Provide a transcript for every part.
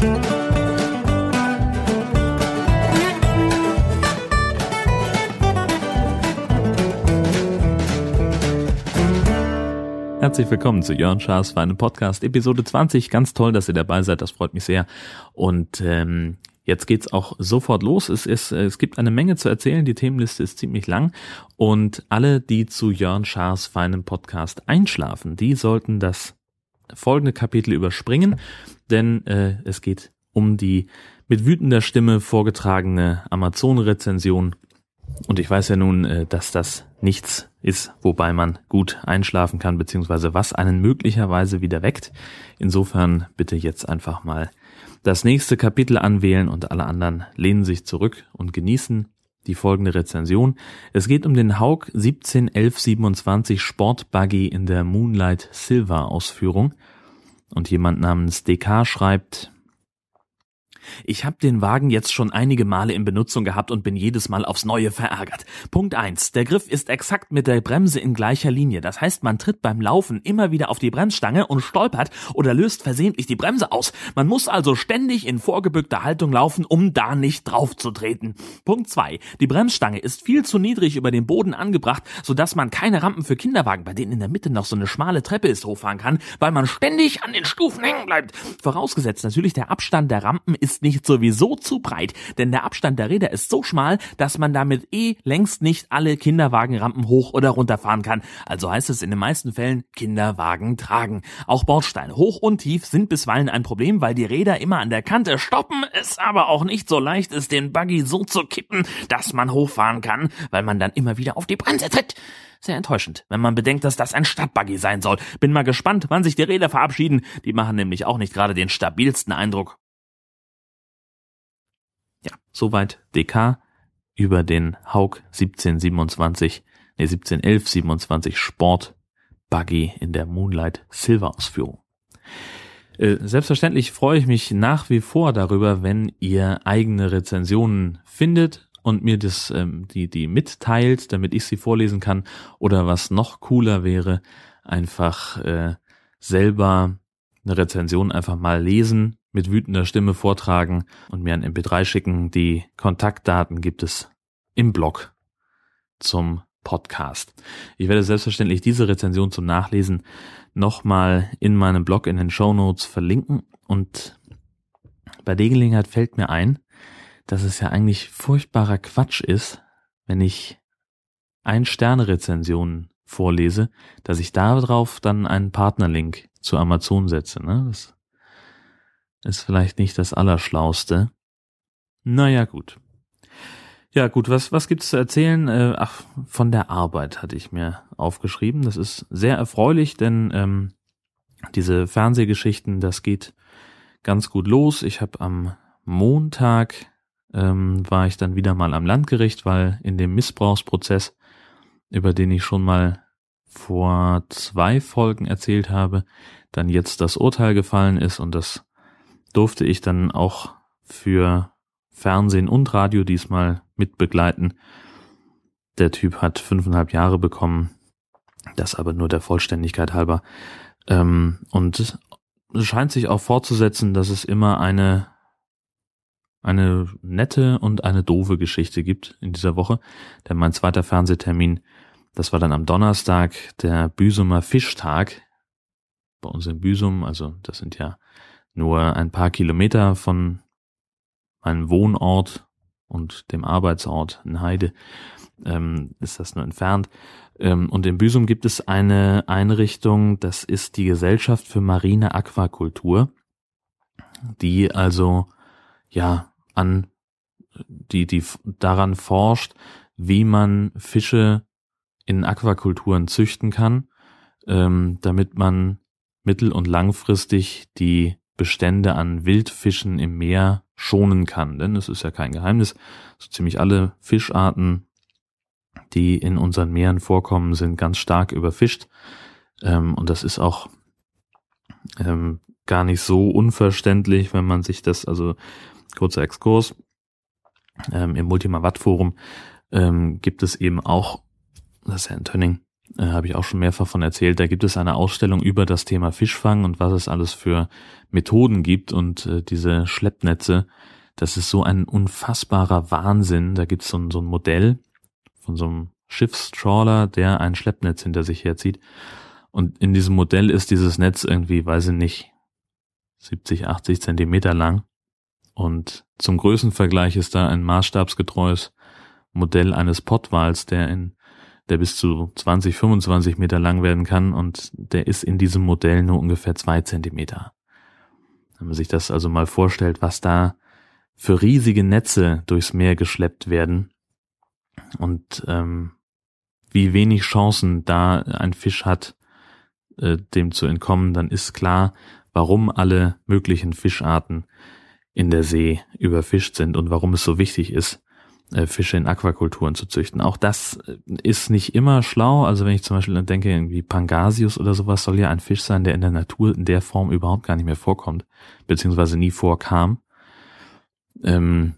Herzlich willkommen zu Jörn Schaas für einen Podcast, Episode 20. Ganz toll, dass ihr dabei seid, das freut mich sehr. Und ähm, jetzt geht's auch sofort los. Es, ist, es gibt eine Menge zu erzählen, die Themenliste ist ziemlich lang. Und alle, die zu Jörn Schaas feinem Podcast einschlafen, die sollten das folgende Kapitel überspringen, denn äh, es geht um die mit wütender Stimme vorgetragene Amazon-Rezension. Und ich weiß ja nun, äh, dass das nichts ist, wobei man gut einschlafen kann, beziehungsweise was einen möglicherweise wieder weckt. Insofern bitte jetzt einfach mal das nächste Kapitel anwählen und alle anderen lehnen sich zurück und genießen die folgende Rezension. Es geht um den Haug 171127 Sportbuggy in der Moonlight Silver Ausführung. Und jemand namens DK schreibt, ich habe den Wagen jetzt schon einige Male in Benutzung gehabt und bin jedes Mal aufs Neue verärgert. Punkt eins: Der Griff ist exakt mit der Bremse in gleicher Linie. Das heißt, man tritt beim Laufen immer wieder auf die Bremsstange und stolpert oder löst versehentlich die Bremse aus. Man muss also ständig in vorgebückter Haltung laufen, um da nicht drauf zu treten. Punkt zwei: Die Bremsstange ist viel zu niedrig über den Boden angebracht, sodass man keine Rampen für Kinderwagen, bei denen in der Mitte noch so eine schmale Treppe ist, hochfahren kann, weil man ständig an den Stufen hängen bleibt. Vorausgesetzt natürlich, der Abstand der Rampen ist ist nicht sowieso zu breit, denn der Abstand der Räder ist so schmal, dass man damit eh längst nicht alle Kinderwagenrampen hoch oder runter fahren kann. Also heißt es in den meisten Fällen Kinderwagen tragen. Auch Bordsteine hoch und tief sind bisweilen ein Problem, weil die Räder immer an der Kante stoppen, es aber auch nicht so leicht ist, den Buggy so zu kippen, dass man hochfahren kann, weil man dann immer wieder auf die Bremse tritt. Sehr enttäuschend, wenn man bedenkt, dass das ein Stadtbuggy sein soll. Bin mal gespannt, wann sich die Räder verabschieden. Die machen nämlich auch nicht gerade den stabilsten Eindruck. Soweit DK über den Haug 1727, nee 171127 Sport Buggy in der Moonlight Silver Ausführung. Äh, selbstverständlich freue ich mich nach wie vor darüber, wenn ihr eigene Rezensionen findet und mir das ähm, die die mitteilt, damit ich sie vorlesen kann. Oder was noch cooler wäre, einfach äh, selber eine Rezension einfach mal lesen, mit wütender Stimme vortragen und mir ein MP3 schicken. Die Kontaktdaten gibt es im Blog zum Podcast. Ich werde selbstverständlich diese Rezension zum Nachlesen nochmal in meinem Blog in den Show Notes verlinken und bei der Gelegenheit fällt mir ein, dass es ja eigentlich furchtbarer Quatsch ist, wenn ich ein Sterne Rezensionen vorlese, dass ich darauf dann einen Partnerlink zu Amazon setze. Ne? Das ist vielleicht nicht das Allerschlauste. Naja, gut. Ja, gut, was, was gibt's zu erzählen? Äh, ach, von der Arbeit hatte ich mir aufgeschrieben. Das ist sehr erfreulich, denn ähm, diese Fernsehgeschichten, das geht ganz gut los. Ich habe am Montag ähm, war ich dann wieder mal am Landgericht, weil in dem Missbrauchsprozess, über den ich schon mal vor zwei Folgen erzählt habe, dann jetzt das Urteil gefallen ist und das durfte ich dann auch für Fernsehen und Radio diesmal mitbegleiten. Der Typ hat fünfeinhalb Jahre bekommen, das aber nur der Vollständigkeit halber. Ähm, und es scheint sich auch fortzusetzen, dass es immer eine eine nette und eine doofe Geschichte gibt in dieser Woche. Denn mein zweiter Fernsehtermin, das war dann am Donnerstag, der Büsumer Fischtag. Bei uns in Büsum, also das sind ja nur ein paar Kilometer von meinem Wohnort und dem Arbeitsort in Heide ähm, ist das nur entfernt. Ähm, und in Büsum gibt es eine Einrichtung, das ist die Gesellschaft für marine Aquakultur, die also ja an die die daran forscht, wie man Fische in Aquakulturen züchten kann, ähm, damit man mittel- und langfristig die Bestände an Wildfischen im Meer schonen kann. Denn es ist ja kein Geheimnis, so ziemlich alle Fischarten, die in unseren Meeren vorkommen, sind ganz stark überfischt. Ähm, und das ist auch ähm, gar nicht so unverständlich, wenn man sich das, also kurzer Exkurs, ähm, im Multima Watt Forum ähm, gibt es eben auch, das ist ja in Tönning, äh, habe ich auch schon mehrfach von erzählt. Da gibt es eine Ausstellung über das Thema Fischfang und was es alles für Methoden gibt und äh, diese Schleppnetze. Das ist so ein unfassbarer Wahnsinn. Da gibt es so, ein, so ein Modell von so einem Schiffstrawler, der ein Schleppnetz hinter sich herzieht. Und in diesem Modell ist dieses Netz irgendwie, weiß ich nicht, 70, 80 Zentimeter lang. Und zum Größenvergleich ist da ein maßstabsgetreues Modell eines Pottwals, der in der bis zu 20, 25 Meter lang werden kann und der ist in diesem Modell nur ungefähr zwei Zentimeter. Wenn man sich das also mal vorstellt, was da für riesige Netze durchs Meer geschleppt werden und ähm, wie wenig Chancen da ein Fisch hat, äh, dem zu entkommen, dann ist klar, warum alle möglichen Fischarten in der See überfischt sind und warum es so wichtig ist, Fische in Aquakulturen zu züchten. Auch das äh, ist nicht immer schlau. Also wenn ich zum Beispiel denke, irgendwie Pangasius oder sowas soll ja ein Fisch sein, der in der Natur in der Form überhaupt gar nicht mehr vorkommt, beziehungsweise nie vorkam. Ähm,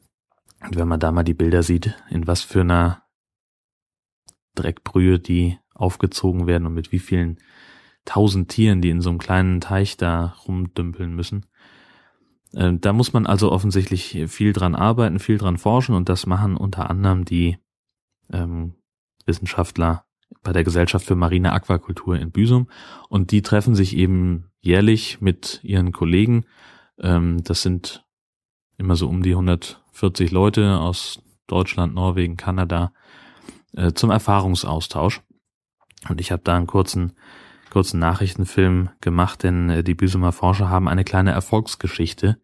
wenn man da mal die Bilder sieht, in was für einer Dreckbrühe die aufgezogen werden und mit wie vielen tausend Tieren, die in so einem kleinen Teich da rumdümpeln müssen. Äh, da muss man also offensichtlich viel dran arbeiten, viel dran forschen und das machen unter anderem die ähm, Wissenschaftler bei der Gesellschaft für marine Aquakultur in Büsum und die treffen sich eben jährlich mit ihren Kollegen. Ähm, das sind immer so um die 140 Leute aus Deutschland, Norwegen, Kanada äh, zum Erfahrungsaustausch. Und ich habe da einen kurzen kurzen Nachrichtenfilm gemacht, denn äh, die Büsumer Forscher haben eine kleine Erfolgsgeschichte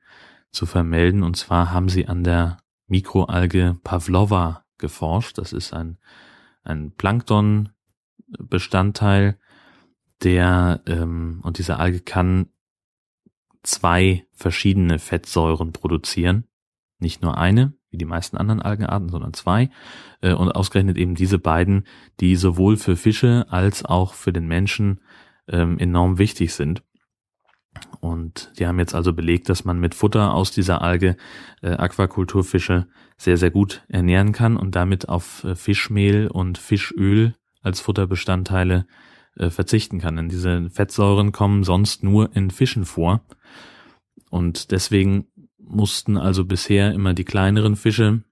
zu vermelden. Und zwar haben sie an der Mikroalge Pavlova geforscht. Das ist ein, ein Plankton-Bestandteil, der, ähm, und diese Alge kann zwei verschiedene Fettsäuren produzieren. Nicht nur eine, wie die meisten anderen Algenarten, sondern zwei. Äh, und ausgerechnet eben diese beiden, die sowohl für Fische als auch für den Menschen ähm, enorm wichtig sind. Und die haben jetzt also belegt, dass man mit Futter aus dieser Alge äh, Aquakulturfische sehr, sehr gut ernähren kann und damit auf äh, Fischmehl und Fischöl als Futterbestandteile verzichten kann. Denn diese Fettsäuren kommen sonst nur in Fischen vor. Und deswegen mussten also bisher immer die kleineren Fische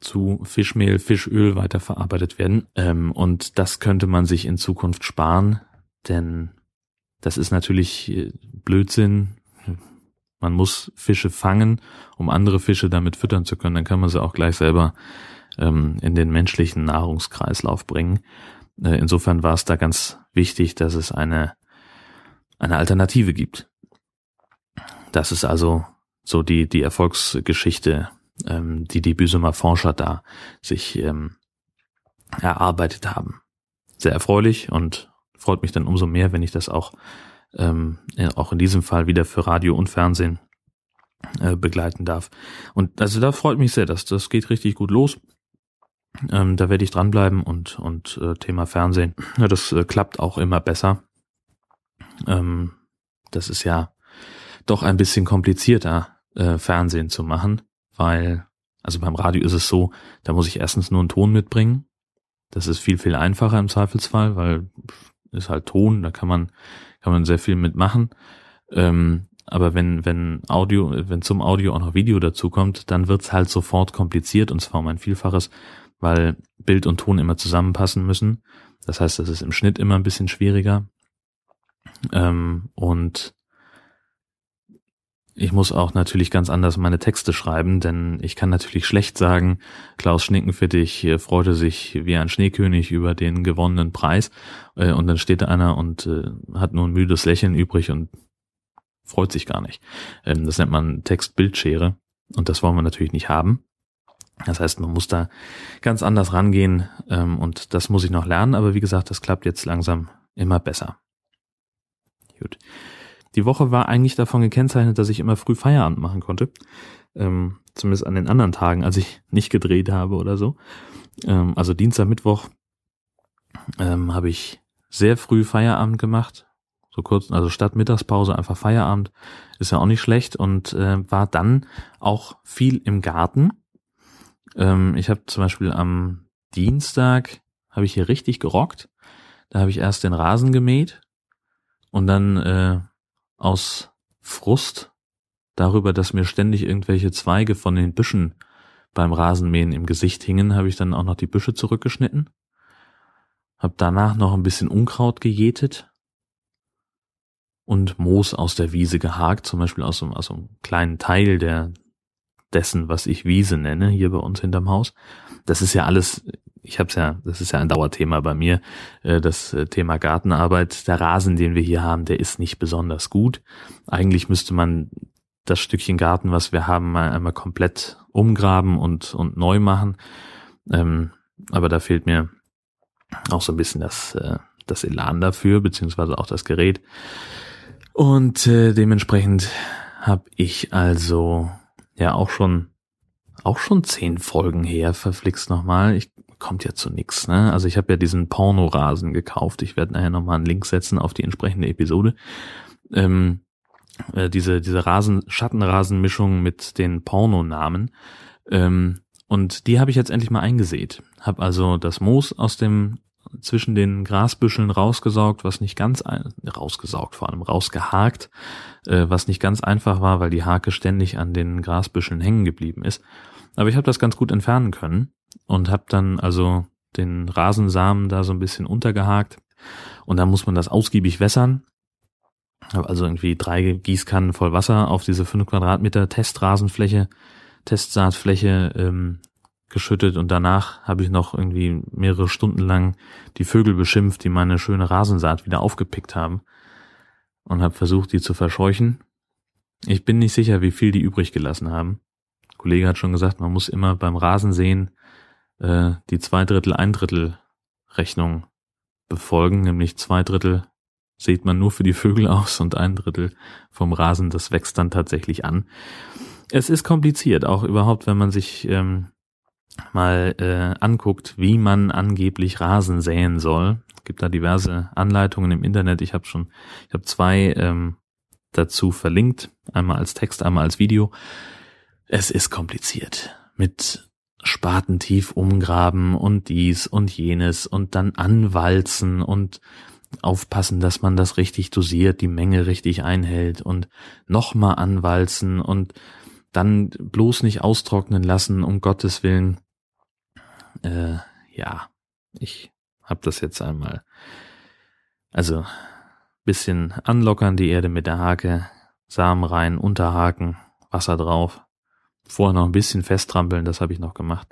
zu Fischmehl, Fischöl weiterverarbeitet werden. Ähm, und das könnte man sich in Zukunft sparen, denn das ist natürlich äh, Blödsinn. Man muss Fische fangen, um andere Fische damit füttern zu können. Dann kann man sie auch gleich selber ähm, in den menschlichen Nahrungskreislauf bringen. Äh, insofern war es da ganz wichtig, dass es eine, eine Alternative gibt. Das ist also so die, die Erfolgsgeschichte, ähm, die die Büsumer Forscher da sich ähm, erarbeitet haben. Sehr erfreulich und freut mich dann umso mehr, wenn ich das auch, ähm, auch in diesem Fall wieder für Radio und Fernsehen äh, begleiten darf. Und also da freut mich sehr, dass das geht richtig gut los. Ähm, da werde ich dranbleiben und, und äh, Thema Fernsehen, ja, das äh, klappt auch immer besser. Ähm, das ist ja doch ein bisschen komplizierter, äh, Fernsehen zu machen, weil, also beim Radio ist es so, da muss ich erstens nur einen Ton mitbringen. Das ist viel, viel einfacher im Zweifelsfall, weil ist halt Ton, da kann man, kann man sehr viel mitmachen. Ähm, aber wenn, wenn Audio, wenn zum Audio auch noch Video dazu kommt, dann wird's halt sofort kompliziert und zwar um ein Vielfaches, weil Bild und Ton immer zusammenpassen müssen. Das heißt, das ist im Schnitt immer ein bisschen schwieriger. Ähm, und ich muss auch natürlich ganz anders meine Texte schreiben, denn ich kann natürlich schlecht sagen, Klaus Schnickenfittich freute sich wie ein Schneekönig über den gewonnenen Preis äh, und dann steht da einer und äh, hat nur ein müdes Lächeln übrig und freut sich gar nicht. Ähm, das nennt man Text-Bildschere und das wollen wir natürlich nicht haben. Das heißt, man muss da ganz anders rangehen ähm, und das muss ich noch lernen, aber wie gesagt, das klappt jetzt langsam immer besser. Gut. Die Woche war eigentlich davon gekennzeichnet, dass ich immer früh Feierabend machen konnte. Ähm, zumindest an den anderen Tagen, als ich nicht gedreht habe oder so. Ähm, also Dienstag, Mittwoch ähm, habe ich sehr früh Feierabend gemacht. So kurz, also statt Mittagspause einfach Feierabend. Ist ja auch nicht schlecht und äh, war dann auch viel im Garten. Ähm, ich habe zum Beispiel am Dienstag habe ich hier richtig gerockt. Da habe ich erst den Rasen gemäht und dann äh, aus Frust darüber, dass mir ständig irgendwelche Zweige von den Büschen beim Rasenmähen im Gesicht hingen, habe ich dann auch noch die Büsche zurückgeschnitten. Hab danach noch ein bisschen Unkraut gejätet und Moos aus der Wiese gehakt, zum Beispiel aus so, aus so einem kleinen Teil der dessen, was ich Wiese nenne, hier bei uns hinterm Haus. Das ist ja alles, ich habe es ja, das ist ja ein Dauerthema bei mir, äh, das äh, Thema Gartenarbeit. Der Rasen, den wir hier haben, der ist nicht besonders gut. Eigentlich müsste man das Stückchen Garten, was wir haben, mal einmal komplett umgraben und, und neu machen. Ähm, aber da fehlt mir auch so ein bisschen das, äh, das Elan dafür, beziehungsweise auch das Gerät. Und dementsprechend habe ich also ja auch schon auch schon zehn Folgen her, verflixt nochmal. Ich kommt ja zu nix, ne? Also ich habe ja diesen Pornorasen gekauft. Ich werde nachher nochmal einen Link setzen auf die entsprechende Episode. Ähm, äh, diese, diese Rasen, Schattenrasenmischung mit den Pornonamen. Ähm, und die habe ich jetzt endlich mal eingesät. Hab also das Moos aus dem zwischen den Grasbüscheln rausgesaugt, was nicht ganz ein, rausgesaugt, vor allem rausgehakt, äh, was nicht ganz einfach war, weil die Hake ständig an den Grasbüscheln hängen geblieben ist. Aber ich habe das ganz gut entfernen können und habe dann also den Rasensamen da so ein bisschen untergehakt und dann muss man das ausgiebig wässern habe also irgendwie drei Gießkannen voll Wasser auf diese fünf Quadratmeter Testrasenfläche, Testsaatfläche ähm, geschüttet und danach habe ich noch irgendwie mehrere Stunden lang die Vögel beschimpft, die meine schöne Rasensaat wieder aufgepickt haben und habe versucht, die zu verscheuchen. Ich bin nicht sicher, wie viel die übrig gelassen haben. Der Kollege hat schon gesagt, man muss immer beim Rasensehen äh, die zwei Drittel, ein Drittel Rechnung befolgen, nämlich zwei Drittel sieht man nur für die Vögel aus und ein Drittel vom Rasen, das wächst dann tatsächlich an. Es ist kompliziert, auch überhaupt, wenn man sich ähm, mal äh, anguckt, wie man angeblich Rasen säen soll. Es gibt da diverse Anleitungen im Internet. Ich habe schon, ich habe zwei ähm, dazu verlinkt, einmal als Text, einmal als Video. Es ist kompliziert mit Spatentief umgraben und dies und jenes und dann anwalzen und aufpassen, dass man das richtig dosiert, die Menge richtig einhält und nochmal anwalzen und dann bloß nicht austrocknen lassen, um Gottes Willen. Äh, ja, ich hab das jetzt einmal. Also bisschen anlockern die Erde mit der Hake, Samen rein, unterhaken, Wasser drauf. Vorher noch ein bisschen festtrampeln, das habe ich noch gemacht.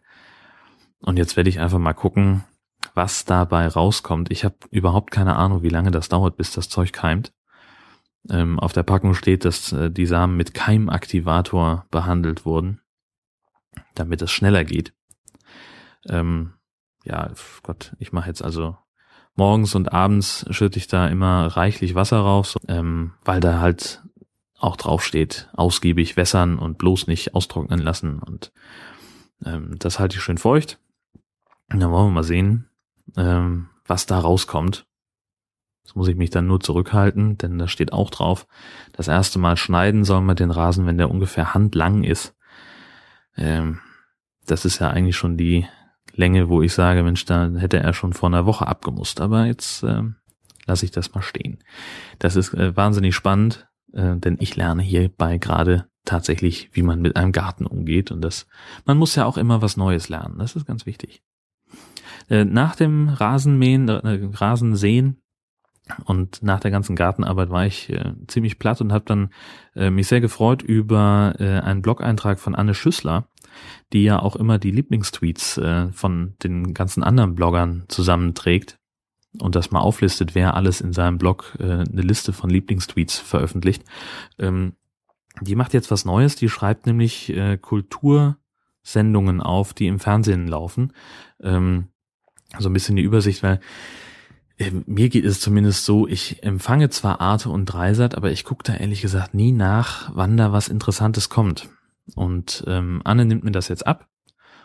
Und jetzt werde ich einfach mal gucken, was dabei rauskommt. Ich habe überhaupt keine Ahnung, wie lange das dauert, bis das Zeug keimt. Ähm, auf der Packung steht, dass äh, die Samen mit Keimaktivator behandelt wurden, damit es schneller geht. Ähm, ja, Gott, ich mache jetzt also morgens und abends schütte ich da immer reichlich Wasser rauf, ähm, weil da halt auch drauf steht, ausgiebig wässern und bloß nicht austrocknen lassen. Und ähm, das halte ich schön feucht. Und dann wollen wir mal sehen, ähm, was da rauskommt. Das muss ich mich dann nur zurückhalten, denn da steht auch drauf, das erste Mal schneiden soll man den Rasen, wenn der ungefähr handlang ist. Ähm, das ist ja eigentlich schon die Länge, wo ich sage, Mensch, da hätte er schon vor einer Woche abgemusst. Aber jetzt ähm, lasse ich das mal stehen. Das ist äh, wahnsinnig spannend, äh, denn ich lerne hierbei gerade tatsächlich, wie man mit einem Garten umgeht. Und das, man muss ja auch immer was Neues lernen. Das ist ganz wichtig. Äh, nach dem Rasenmähen, äh, Rasensehen und nach der ganzen Gartenarbeit war ich äh, ziemlich platt und habe dann äh, mich sehr gefreut über äh, einen Blog-Eintrag von Anne Schüssler, die ja auch immer die Lieblingstweets äh, von den ganzen anderen Bloggern zusammenträgt und das mal auflistet, wer alles in seinem Blog äh, eine Liste von Lieblingstweets veröffentlicht. Ähm, die macht jetzt was Neues, die schreibt nämlich äh, Kultursendungen auf, die im Fernsehen laufen. Ähm, so ein bisschen die Übersicht, weil mir geht es zumindest so, ich empfange zwar Arte und Dreisat, aber ich gucke da ehrlich gesagt nie nach, wann da was Interessantes kommt. Und ähm, Anne nimmt mir das jetzt ab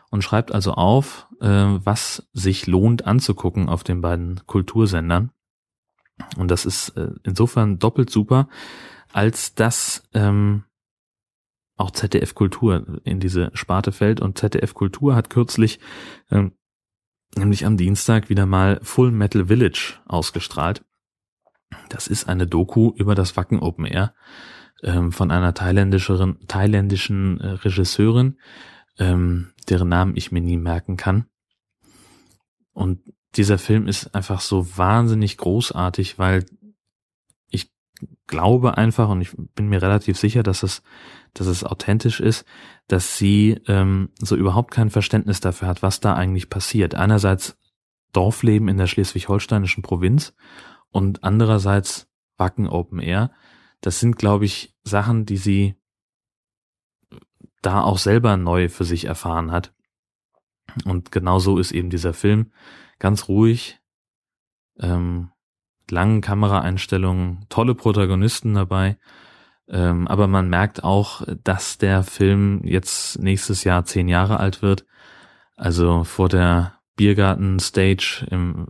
und schreibt also auf, äh, was sich lohnt anzugucken auf den beiden Kultursendern. Und das ist äh, insofern doppelt super, als dass ähm, auch ZDF Kultur in diese Sparte fällt. Und ZDF Kultur hat kürzlich ähm, nämlich am Dienstag wieder mal Full Metal Village ausgestrahlt. Das ist eine Doku über das Wacken Open Air ähm, von einer thailändischen, thailändischen äh, Regisseurin, ähm, deren Namen ich mir nie merken kann. Und dieser Film ist einfach so wahnsinnig großartig, weil ich glaube einfach und ich bin mir relativ sicher, dass es, dass es authentisch ist, dass sie ähm, so überhaupt kein Verständnis dafür hat, was da eigentlich passiert. Einerseits Dorfleben in der schleswig-holsteinischen Provinz und andererseits Wacken Open Air. Das sind, glaube ich, Sachen, die sie da auch selber neu für sich erfahren hat. Und genau so ist eben dieser Film. Ganz ruhig, ähm, langen Kameraeinstellungen, tolle Protagonisten dabei. Ähm, aber man merkt auch, dass der Film jetzt nächstes Jahr zehn Jahre alt wird. Also vor der Biergarten-Stage im,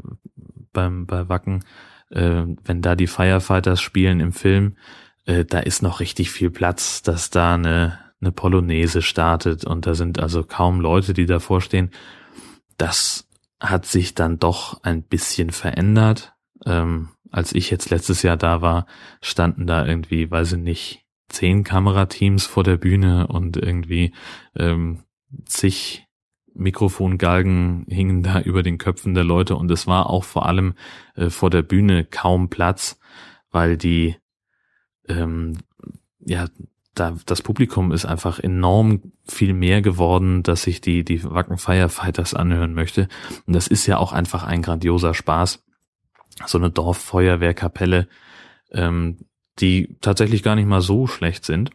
beim, bei Wacken, äh, wenn da die Firefighters spielen im Film, äh, da ist noch richtig viel Platz, dass da eine eine Polonaise startet und da sind also kaum Leute, die davor stehen. Das hat sich dann doch ein bisschen verändert. Ähm, als ich jetzt letztes Jahr da war, standen da irgendwie, weiß ich nicht, zehn Kamerateams vor der Bühne und irgendwie ähm, zig Mikrofongalgen hingen da über den Köpfen der Leute und es war auch vor allem äh, vor der Bühne kaum Platz, weil die ähm, ja da, das Publikum ist einfach enorm viel mehr geworden, dass ich die, die Wacken Firefighters anhören möchte. Und das ist ja auch einfach ein grandioser Spaß. So eine Dorffeuerwehrkapelle, ähm, die tatsächlich gar nicht mal so schlecht sind.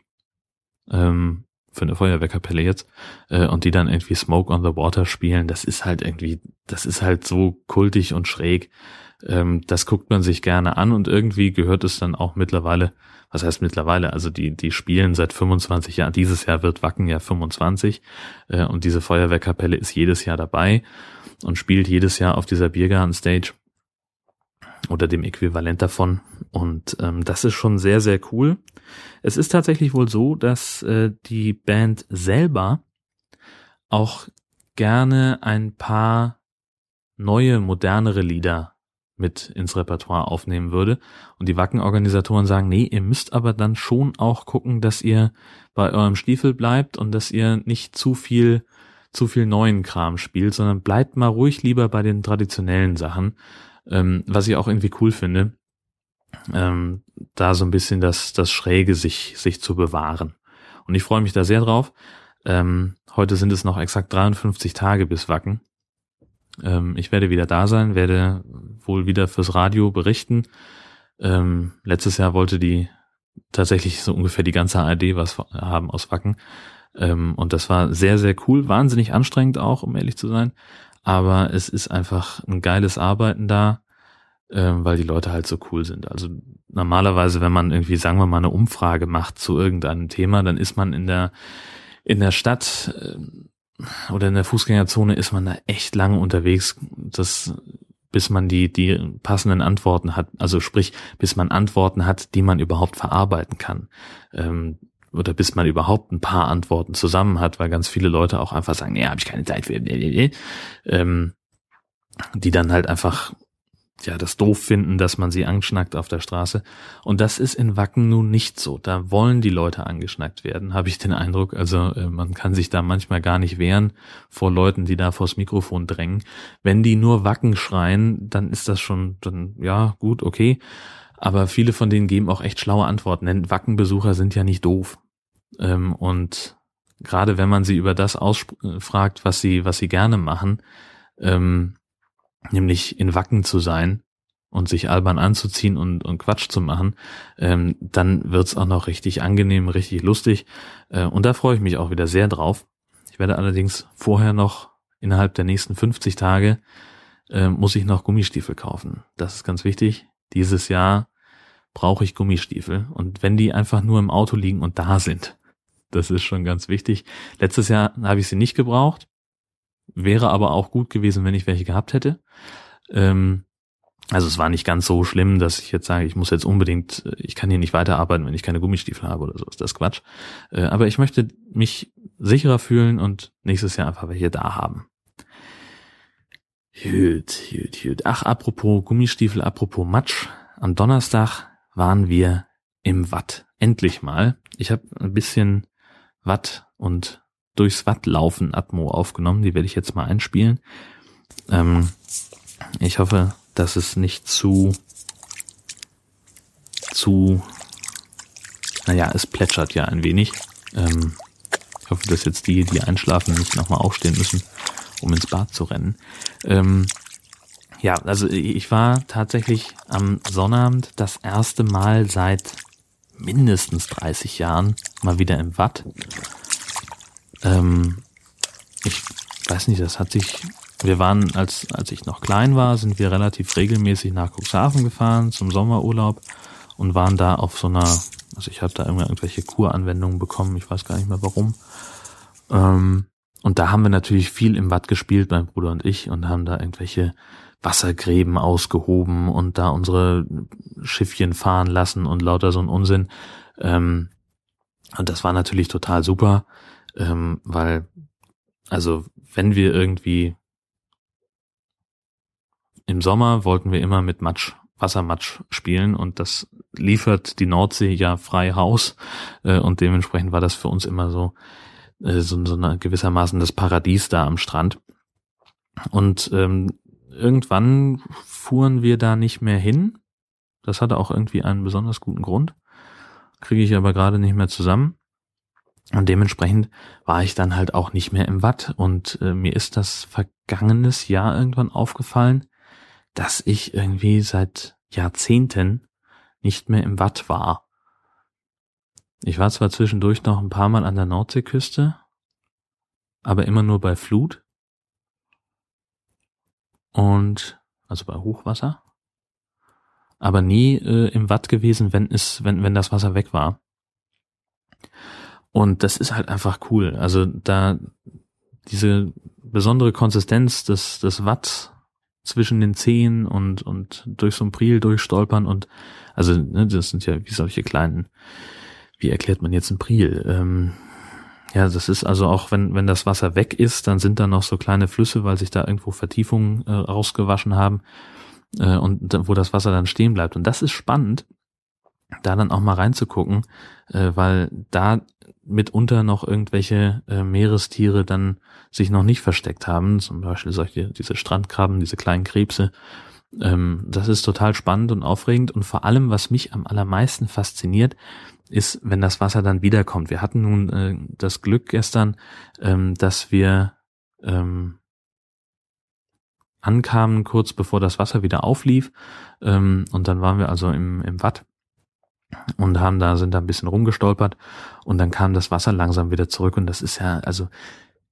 Ähm, für eine Feuerwehrkapelle jetzt äh, und die dann irgendwie Smoke on the Water spielen, das ist halt irgendwie, das ist halt so kultig und schräg. Ähm, das guckt man sich gerne an und irgendwie gehört es dann auch mittlerweile was heißt mittlerweile? Also die, die spielen seit 25 Jahren. Dieses Jahr wird Wacken ja 25 äh, und diese Feuerwehrkapelle ist jedes Jahr dabei und spielt jedes Jahr auf dieser Biergarten-Stage oder dem Äquivalent davon. Und ähm, das ist schon sehr, sehr cool. Es ist tatsächlich wohl so, dass äh, die Band selber auch gerne ein paar neue, modernere Lieder mit ins Repertoire aufnehmen würde. Und die Wacken-Organisatoren sagen, nee, ihr müsst aber dann schon auch gucken, dass ihr bei eurem Stiefel bleibt und dass ihr nicht zu viel, zu viel neuen Kram spielt, sondern bleibt mal ruhig lieber bei den traditionellen Sachen, ähm, was ich auch irgendwie cool finde, ähm, da so ein bisschen das, das Schräge sich, sich zu bewahren. Und ich freue mich da sehr drauf. Ähm, heute sind es noch exakt 53 Tage bis Wacken. Ähm, ich werde wieder da sein, werde wohl wieder fürs Radio berichten. Ähm, letztes Jahr wollte die tatsächlich so ungefähr die ganze ARD was haben aus Wacken. Ähm, und das war sehr, sehr cool, wahnsinnig anstrengend auch, um ehrlich zu sein. Aber es ist einfach ein geiles Arbeiten da, ähm, weil die Leute halt so cool sind. Also normalerweise, wenn man irgendwie, sagen wir mal, eine Umfrage macht zu irgendeinem Thema, dann ist man in der in der Stadt äh, oder in der Fußgängerzone ist man da echt lange unterwegs, das, bis man die, die passenden Antworten hat. Also sprich, bis man Antworten hat, die man überhaupt verarbeiten kann. Ähm, oder bis man überhaupt ein paar Antworten zusammen hat, weil ganz viele Leute auch einfach sagen, nee, habe ich keine Zeit für. Ähm, die dann halt einfach ja, das doof finden, dass man sie anschnackt auf der Straße. Und das ist in Wacken nun nicht so. Da wollen die Leute angeschnackt werden, habe ich den Eindruck. Also äh, man kann sich da manchmal gar nicht wehren vor Leuten, die da vors Mikrofon drängen. Wenn die nur Wacken schreien, dann ist das schon, dann ja, gut, okay. Aber viele von denen geben auch echt schlaue Antworten, denn Wackenbesucher sind ja nicht doof. Ähm, und gerade wenn man sie über das ausfragt, was sie, was sie gerne machen, ähm, nämlich in Wacken zu sein und sich albern anzuziehen und, und Quatsch zu machen, ähm, dann wird's auch noch richtig angenehm, richtig lustig. Äh, und da freue ich mich auch wieder sehr drauf. Ich werde allerdings vorher noch innerhalb der nächsten 50 Tage äh, muss ich noch Gummistiefel kaufen. Das ist ganz wichtig. Dieses Jahr brauche ich Gummistiefel. Und wenn die einfach nur im Auto liegen und da sind, das ist schon ganz wichtig. Letztes Jahr habe ich sie nicht gebraucht. Wäre aber auch gut gewesen, wenn ich welche gehabt hätte. Ähm, also es war nicht ganz so schlimm, dass ich jetzt sage, ich muss jetzt unbedingt, ich kann hier nicht weiterarbeiten, wenn ich keine Gummistiefel habe oder so. Ist das Quatsch. Äh, aber ich möchte mich sicherer fühlen und nächstes Jahr einfach welche da haben. Gut, gut, gut. Ach, apropos Gummistiefel, apropos Matsch. Am Donnerstag waren wir im Watt. Endlich mal. Ich habe ein bisschen Watt und durchs Watt laufen Atmo aufgenommen. Die werde ich jetzt mal einspielen. Ähm, ich hoffe, dass es nicht zu zu naja, es plätschert ja ein wenig. Ähm, ich hoffe, dass jetzt die, die einschlafen, nicht nochmal aufstehen müssen, um ins Bad zu rennen. Ähm, ja, also ich war tatsächlich am Sonnabend das erste Mal seit mindestens 30 Jahren mal wieder im Watt. Ähm, ich weiß nicht, das hat sich, wir waren, als, als ich noch klein war, sind wir relativ regelmäßig nach Cuxhaven gefahren zum Sommerurlaub und waren da auf so einer, also ich habe da irgendwelche Kuranwendungen bekommen, ich weiß gar nicht mehr warum. Ähm, und da haben wir natürlich viel im Watt gespielt, mein Bruder und ich, und haben da irgendwelche Wassergräben ausgehoben und da unsere Schiffchen fahren lassen und lauter so ein Unsinn. Ähm, und das war natürlich total super, ähm, weil, also wenn wir irgendwie im Sommer wollten wir immer mit Matsch, Wassermatsch spielen und das liefert die Nordsee ja frei Haus äh, und dementsprechend war das für uns immer so, äh, so, so eine gewissermaßen das Paradies da am Strand. Und ähm, irgendwann fuhren wir da nicht mehr hin. Das hatte auch irgendwie einen besonders guten Grund. Kriege ich aber gerade nicht mehr zusammen. Und dementsprechend war ich dann halt auch nicht mehr im Watt. Und äh, mir ist das vergangenes Jahr irgendwann aufgefallen, dass ich irgendwie seit Jahrzehnten nicht mehr im Watt war. Ich war zwar zwischendurch noch ein paar Mal an der Nordseeküste, aber immer nur bei Flut und also bei Hochwasser, aber nie äh, im Watt gewesen, wenn es, wenn, wenn das Wasser weg war. Und das ist halt einfach cool. Also da diese besondere Konsistenz des, des Watt zwischen den Zehen und, und durch so ein Priel durchstolpern und also ne, das sind ja wie solche kleinen, wie erklärt man jetzt ein Priel? Ähm, ja, das ist also auch, wenn, wenn das Wasser weg ist, dann sind da noch so kleine Flüsse, weil sich da irgendwo Vertiefungen äh, rausgewaschen haben äh, und wo das Wasser dann stehen bleibt. Und das ist spannend, da dann auch mal reinzugucken, äh, weil da mitunter noch irgendwelche äh, Meerestiere dann sich noch nicht versteckt haben, zum Beispiel solche, diese Strandkrabben, diese kleinen Krebse. Ähm, das ist total spannend und aufregend und vor allem, was mich am allermeisten fasziniert, ist, wenn das Wasser dann wiederkommt. Wir hatten nun äh, das Glück gestern, ähm, dass wir ähm, ankamen kurz bevor das Wasser wieder auflief. Ähm, und dann waren wir also im, im Watt und haben da sind da ein bisschen rumgestolpert. Und dann kam das Wasser langsam wieder zurück. Und das ist ja also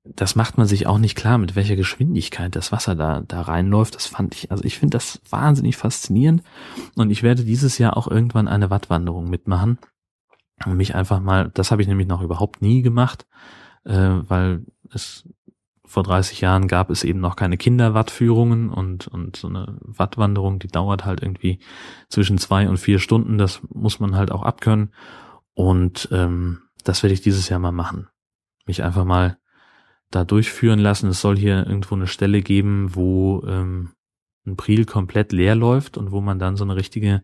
das macht man sich auch nicht klar, mit welcher Geschwindigkeit das Wasser da da reinläuft. Das fand ich also ich finde das wahnsinnig faszinierend. Und ich werde dieses Jahr auch irgendwann eine Wattwanderung mitmachen und mich einfach mal, das habe ich nämlich noch überhaupt nie gemacht, äh, weil es vor 30 Jahren gab es eben noch keine Kinderwattführungen und, und so eine Wattwanderung, die dauert halt irgendwie zwischen zwei und vier Stunden. Das muss man halt auch abkönnen. Und ähm, das werde ich dieses Jahr mal machen. Mich einfach mal da durchführen lassen. Es soll hier irgendwo eine Stelle geben, wo ähm, ein Priel komplett leer läuft und wo man dann so eine richtige,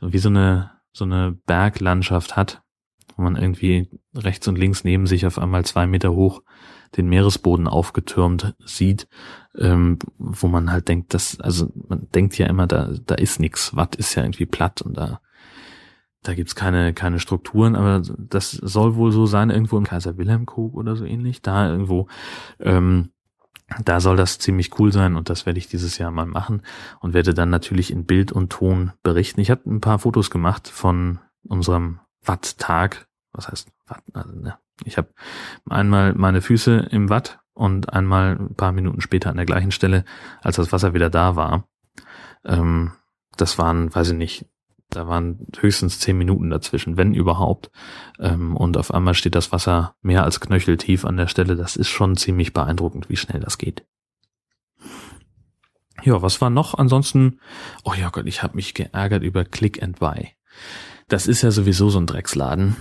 wie so eine so eine Berglandschaft hat, wo man irgendwie rechts und links neben sich auf einmal zwei Meter hoch den Meeresboden aufgetürmt sieht, ähm, wo man halt denkt, dass, also man denkt ja immer, da, da ist nix. Watt ist ja irgendwie platt und da, da gibt's keine, keine Strukturen, aber das soll wohl so sein, irgendwo im Kaiser Wilhelm Krug oder so ähnlich, da irgendwo, ähm, da soll das ziemlich cool sein und das werde ich dieses Jahr mal machen und werde dann natürlich in Bild und Ton berichten. Ich habe ein paar Fotos gemacht von unserem Watt-Tag. Was heißt Watt? Also, ne. Ich habe einmal meine Füße im Watt und einmal ein paar Minuten später an der gleichen Stelle, als das Wasser wieder da war. Ähm, das waren, weiß ich nicht, da waren höchstens zehn Minuten dazwischen, wenn überhaupt. Ähm, und auf einmal steht das Wasser mehr als knöcheltief an der Stelle. Das ist schon ziemlich beeindruckend, wie schnell das geht. Ja, was war noch? Ansonsten, oh ja Gott, ich habe mich geärgert über Click and Buy. Das ist ja sowieso so ein Drecksladen,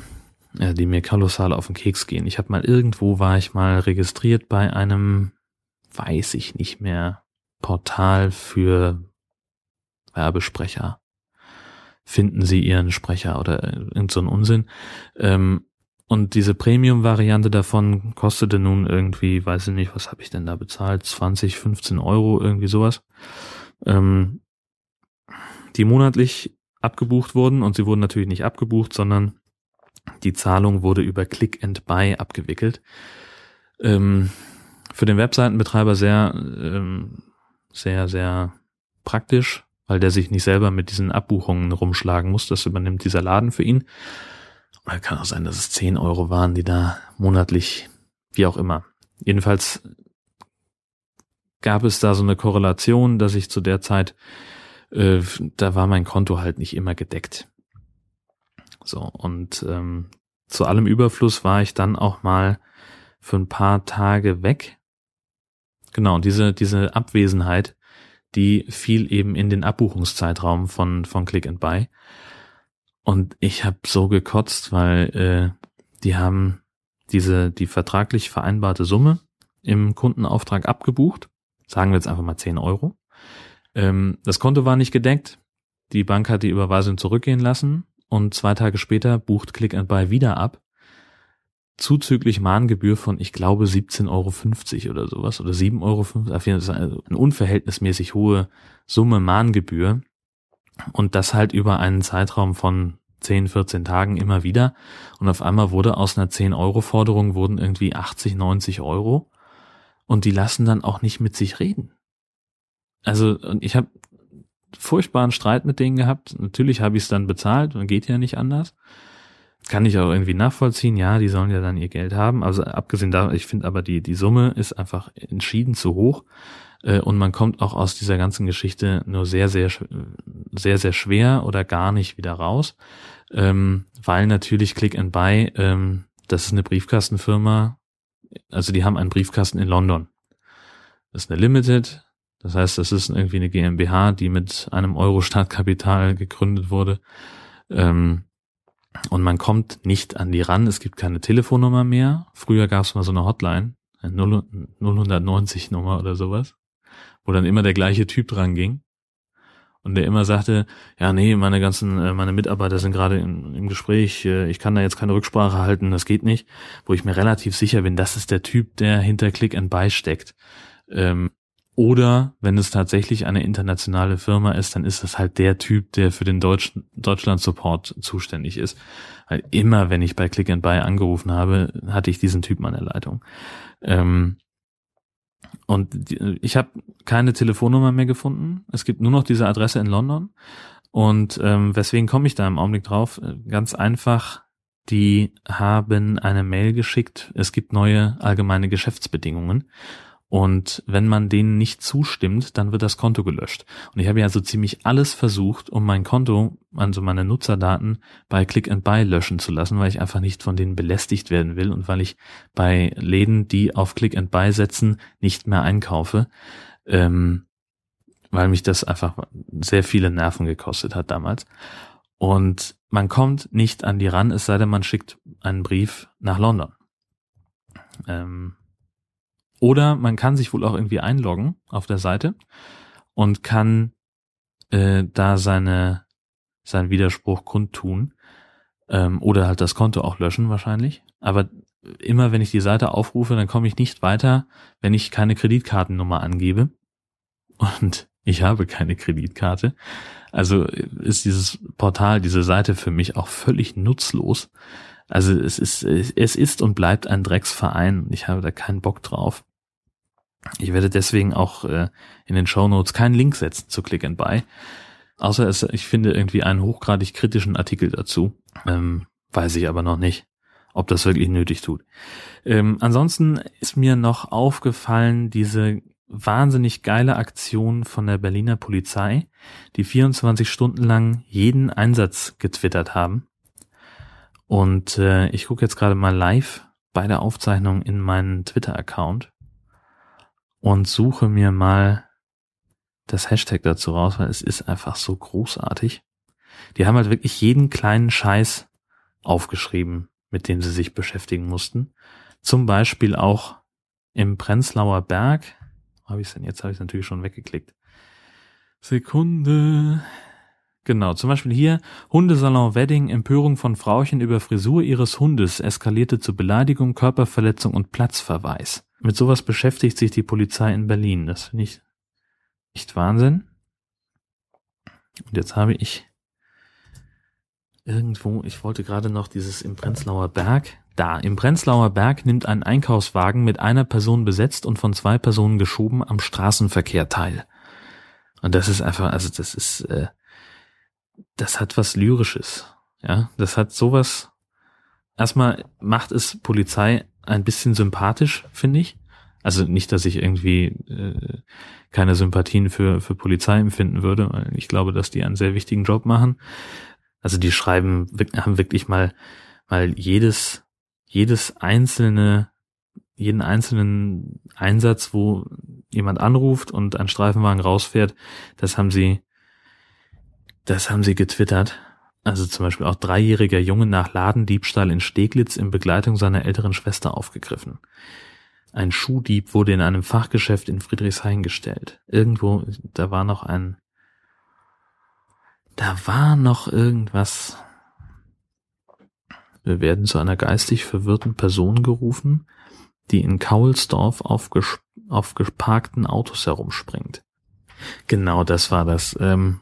äh, die mir kolossal auf den Keks gehen. Ich habe mal irgendwo war ich mal registriert bei einem, weiß ich nicht mehr, Portal für Werbesprecher. Finden Sie Ihren Sprecher oder irgend so Unsinn. Ähm, und diese Premium-Variante davon kostete nun irgendwie, weiß ich nicht, was habe ich denn da bezahlt? 20, 15 Euro, irgendwie sowas. Ähm, die monatlich abgebucht wurden und sie wurden natürlich nicht abgebucht, sondern die Zahlung wurde über Click and Buy abgewickelt. Ähm, für den Webseitenbetreiber sehr, ähm, sehr, sehr praktisch, weil der sich nicht selber mit diesen Abbuchungen rumschlagen muss. Das übernimmt dieser Laden für ihn. Oder kann auch sein, dass es 10 Euro waren, die da monatlich, wie auch immer. Jedenfalls gab es da so eine Korrelation, dass ich zu der Zeit, äh, da war mein Konto halt nicht immer gedeckt. So, und ähm, zu allem Überfluss war ich dann auch mal für ein paar Tage weg. Genau, diese, diese Abwesenheit, die fiel eben in den Abbuchungszeitraum von, von Click and Buy. Und ich habe so gekotzt, weil äh, die haben diese die vertraglich vereinbarte Summe im Kundenauftrag abgebucht. Sagen wir jetzt einfach mal 10 Euro. Ähm, das Konto war nicht gedeckt. Die Bank hat die Überweisung zurückgehen lassen und zwei Tage später bucht Click and Buy wieder ab. Zuzüglich Mahngebühr von, ich glaube, 17,50 Euro oder sowas oder 7,50 Euro. Das ist eine unverhältnismäßig hohe Summe Mahngebühr. Und das halt über einen Zeitraum von 10, 14 Tagen immer wieder. Und auf einmal wurde aus einer 10-Euro-Forderung wurden irgendwie 80, 90 Euro. Und die lassen dann auch nicht mit sich reden. Also, und ich habe furchtbaren Streit mit denen gehabt. Natürlich habe ich es dann bezahlt und geht ja nicht anders. Kann ich auch irgendwie nachvollziehen. Ja, die sollen ja dann ihr Geld haben. Also abgesehen davon, ich finde aber die, die Summe ist einfach entschieden zu hoch. Äh, und man kommt auch aus dieser ganzen Geschichte nur sehr, sehr, sehr, sehr schwer oder gar nicht wieder raus, ähm, weil natürlich Click and Buy, ähm, das ist eine Briefkastenfirma, also die haben einen Briefkasten in London. Das ist eine Limited, das heißt, das ist irgendwie eine GmbH, die mit einem Euro Startkapital gegründet wurde. Ähm, und man kommt nicht an die ran. Es gibt keine Telefonnummer mehr. Früher gab es mal so eine Hotline, eine 090 Nummer oder sowas wo dann immer der gleiche Typ dran ging und der immer sagte, ja, nee, meine ganzen, äh, meine Mitarbeiter sind gerade im, im Gespräch, äh, ich kann da jetzt keine Rücksprache halten, das geht nicht, wo ich mir relativ sicher bin, das ist der Typ, der hinter Click and Buy steckt. Ähm, oder wenn es tatsächlich eine internationale Firma ist, dann ist das halt der Typ, der für den Deutsch, Deutschland-Support zuständig ist. Weil immer, wenn ich bei Click and Buy angerufen habe, hatte ich diesen Typen an der Leitung. Ähm, und ich habe keine Telefonnummer mehr gefunden. Es gibt nur noch diese Adresse in London. Und ähm, weswegen komme ich da im Augenblick drauf? Ganz einfach, die haben eine Mail geschickt. Es gibt neue allgemeine Geschäftsbedingungen. Und wenn man denen nicht zustimmt, dann wird das Konto gelöscht. Und ich habe ja so ziemlich alles versucht, um mein Konto, also meine Nutzerdaten bei Click and Buy löschen zu lassen, weil ich einfach nicht von denen belästigt werden will und weil ich bei Läden, die auf Click and Buy setzen, nicht mehr einkaufe, ähm, weil mich das einfach sehr viele Nerven gekostet hat damals. Und man kommt nicht an die ran, es sei denn, man schickt einen Brief nach London. Ähm, oder man kann sich wohl auch irgendwie einloggen auf der Seite und kann äh, da seine seinen Widerspruch kundtun ähm, oder halt das Konto auch löschen wahrscheinlich. Aber immer wenn ich die Seite aufrufe, dann komme ich nicht weiter, wenn ich keine Kreditkartennummer angebe. Und ich habe keine Kreditkarte. Also ist dieses Portal, diese Seite für mich auch völlig nutzlos. Also es ist, es ist und bleibt ein Drecksverein. Ich habe da keinen Bock drauf. Ich werde deswegen auch äh, in den Show Notes keinen Link setzen zu Click and Buy. Außer es, ich finde irgendwie einen hochgradig kritischen Artikel dazu. Ähm, weiß ich aber noch nicht, ob das wirklich nötig tut. Ähm, ansonsten ist mir noch aufgefallen, diese wahnsinnig geile Aktion von der Berliner Polizei, die 24 Stunden lang jeden Einsatz getwittert haben. Und äh, ich gucke jetzt gerade mal live bei der Aufzeichnung in meinen Twitter-Account und suche mir mal das Hashtag dazu raus, weil es ist einfach so großartig. Die haben halt wirklich jeden kleinen Scheiß aufgeschrieben, mit dem sie sich beschäftigen mussten. Zum Beispiel auch im Prenzlauer Berg habe ich denn? Jetzt habe ich natürlich schon weggeklickt. Sekunde. Genau, zum Beispiel hier Hundesalon Wedding, Empörung von Frauchen über Frisur ihres Hundes eskalierte zu Beleidigung, Körperverletzung und Platzverweis. Mit sowas beschäftigt sich die Polizei in Berlin. Das finde ich echt Wahnsinn. Und jetzt habe ich irgendwo, ich wollte gerade noch dieses im Prenzlauer Berg. Da, im Prenzlauer Berg nimmt ein Einkaufswagen mit einer Person besetzt und von zwei Personen geschoben am Straßenverkehr teil. Und das ist einfach, also das ist, äh, das hat was Lyrisches. Ja, das hat sowas. Erstmal macht es Polizei ein bisschen sympathisch, finde ich. Also nicht, dass ich irgendwie äh, keine Sympathien für, für Polizei empfinden würde, ich glaube, dass die einen sehr wichtigen Job machen. Also die schreiben, haben wirklich mal, mal jedes, jedes einzelne, jeden einzelnen Einsatz, wo jemand anruft und ein Streifenwagen rausfährt, das haben sie, das haben sie getwittert. Also zum Beispiel auch dreijähriger Junge nach Ladendiebstahl in Steglitz in Begleitung seiner älteren Schwester aufgegriffen. Ein Schuhdieb wurde in einem Fachgeschäft in Friedrichshain gestellt. Irgendwo, da war noch ein, da war noch irgendwas. Wir werden zu einer geistig verwirrten Person gerufen, die in Kaulsdorf auf, auf geparkten Autos herumspringt. Genau, das war das. Ähm,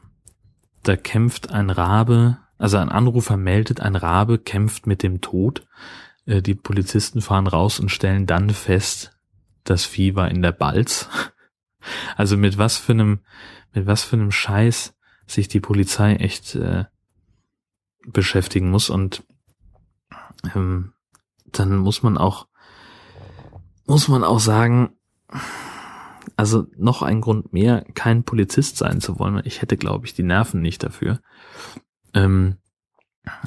da kämpft ein Rabe, also ein Anrufer meldet, ein Rabe kämpft mit dem Tod äh, die Polizisten fahren raus und stellen dann fest, das Vieh war in der Balz. Also mit was für einem, mit was für einem Scheiß sich die Polizei echt äh, beschäftigen muss und ähm, dann muss man auch, muss man auch sagen, also noch ein Grund mehr, kein Polizist sein zu wollen. Ich hätte, glaube ich, die Nerven nicht dafür. Ähm,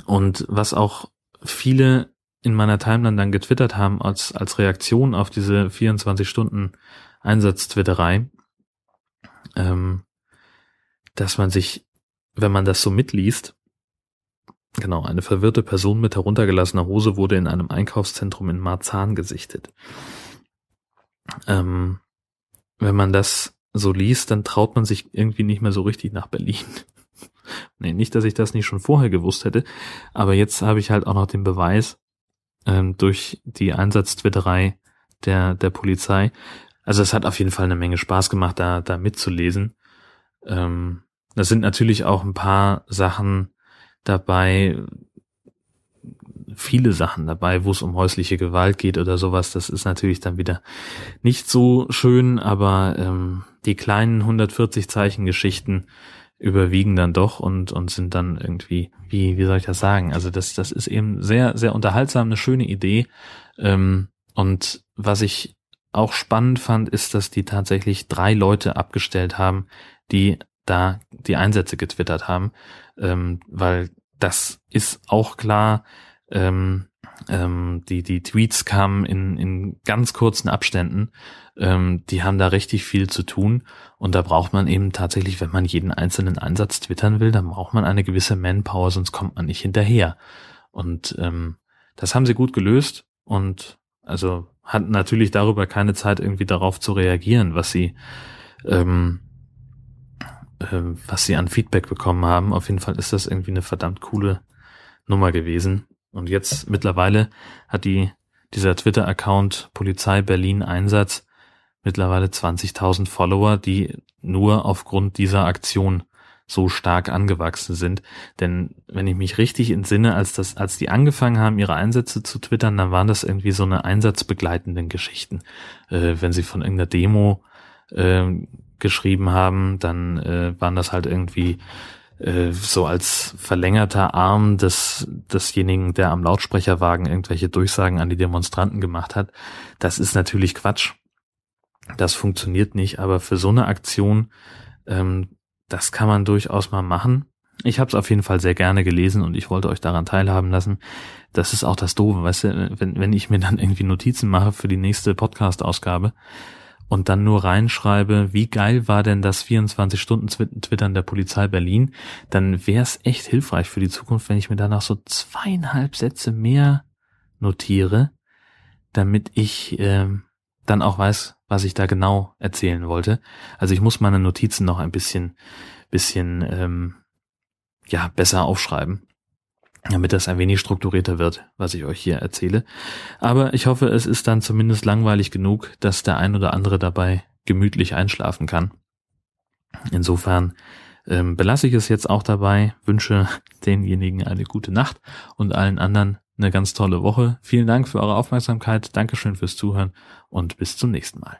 und was auch viele in meiner Timeline dann getwittert haben als, als Reaktion auf diese 24 Stunden Einsatz-Twitterei, ähm, dass man sich, wenn man das so mitliest, genau, eine verwirrte Person mit heruntergelassener Hose wurde in einem Einkaufszentrum in Marzahn gesichtet. Ähm, wenn man das so liest, dann traut man sich irgendwie nicht mehr so richtig nach Berlin. nee, nicht, dass ich das nicht schon vorher gewusst hätte, aber jetzt habe ich halt auch noch den Beweis, ähm, durch die Einsatz-Twitterei der, der Polizei. Also es hat auf jeden Fall eine Menge Spaß gemacht, da, da mitzulesen. Ähm, das sind natürlich auch ein paar Sachen dabei, viele Sachen dabei, wo es um häusliche Gewalt geht oder sowas. Das ist natürlich dann wieder nicht so schön, aber ähm, die kleinen 140 Zeichen Geschichten überwiegen dann doch und, und sind dann irgendwie, wie, wie soll ich das sagen? Also das, das ist eben sehr, sehr unterhaltsam, eine schöne Idee. Ähm, und was ich auch spannend fand, ist, dass die tatsächlich drei Leute abgestellt haben, die da die Einsätze getwittert haben, ähm, weil das ist auch klar, ähm, ähm, die, die Tweets kamen in, in ganz kurzen Abständen. Ähm, die haben da richtig viel zu tun. Und da braucht man eben tatsächlich, wenn man jeden einzelnen Einsatz twittern will, dann braucht man eine gewisse Manpower, sonst kommt man nicht hinterher. Und ähm, das haben sie gut gelöst und also hatten natürlich darüber keine Zeit, irgendwie darauf zu reagieren, was sie ähm, äh, was sie an Feedback bekommen haben. Auf jeden Fall ist das irgendwie eine verdammt coole Nummer gewesen. Und jetzt mittlerweile hat die, dieser Twitter-Account Polizei Berlin Einsatz mittlerweile 20.000 Follower, die nur aufgrund dieser Aktion so stark angewachsen sind. Denn wenn ich mich richtig entsinne, als das, als die angefangen haben, ihre Einsätze zu twittern, dann waren das irgendwie so eine einsatzbegleitenden Geschichten. Äh, wenn sie von irgendeiner Demo äh, geschrieben haben, dann äh, waren das halt irgendwie äh, so als verlängerter Arm des, desjenigen, der am Lautsprecherwagen irgendwelche Durchsagen an die Demonstranten gemacht hat. Das ist natürlich Quatsch. Das funktioniert nicht, aber für so eine Aktion, ähm, das kann man durchaus mal machen. Ich habe es auf jeden Fall sehr gerne gelesen und ich wollte euch daran teilhaben lassen. Das ist auch das Doofe, weißt du, wenn, wenn ich mir dann irgendwie Notizen mache für die nächste Podcast-Ausgabe, und dann nur reinschreibe, wie geil war denn das 24-Stunden-Twittern der Polizei Berlin, dann wäre es echt hilfreich für die Zukunft, wenn ich mir danach so zweieinhalb Sätze mehr notiere, damit ich, äh, dann auch weiß, was ich da genau erzählen wollte. Also ich muss meine Notizen noch ein bisschen, bisschen ähm, ja besser aufschreiben, damit das ein wenig strukturierter wird, was ich euch hier erzähle. Aber ich hoffe, es ist dann zumindest langweilig genug, dass der ein oder andere dabei gemütlich einschlafen kann. Insofern ähm, belasse ich es jetzt auch dabei, wünsche denjenigen eine gute Nacht und allen anderen eine ganz tolle Woche. Vielen Dank für eure Aufmerksamkeit, Dankeschön fürs Zuhören und bis zum nächsten Mal.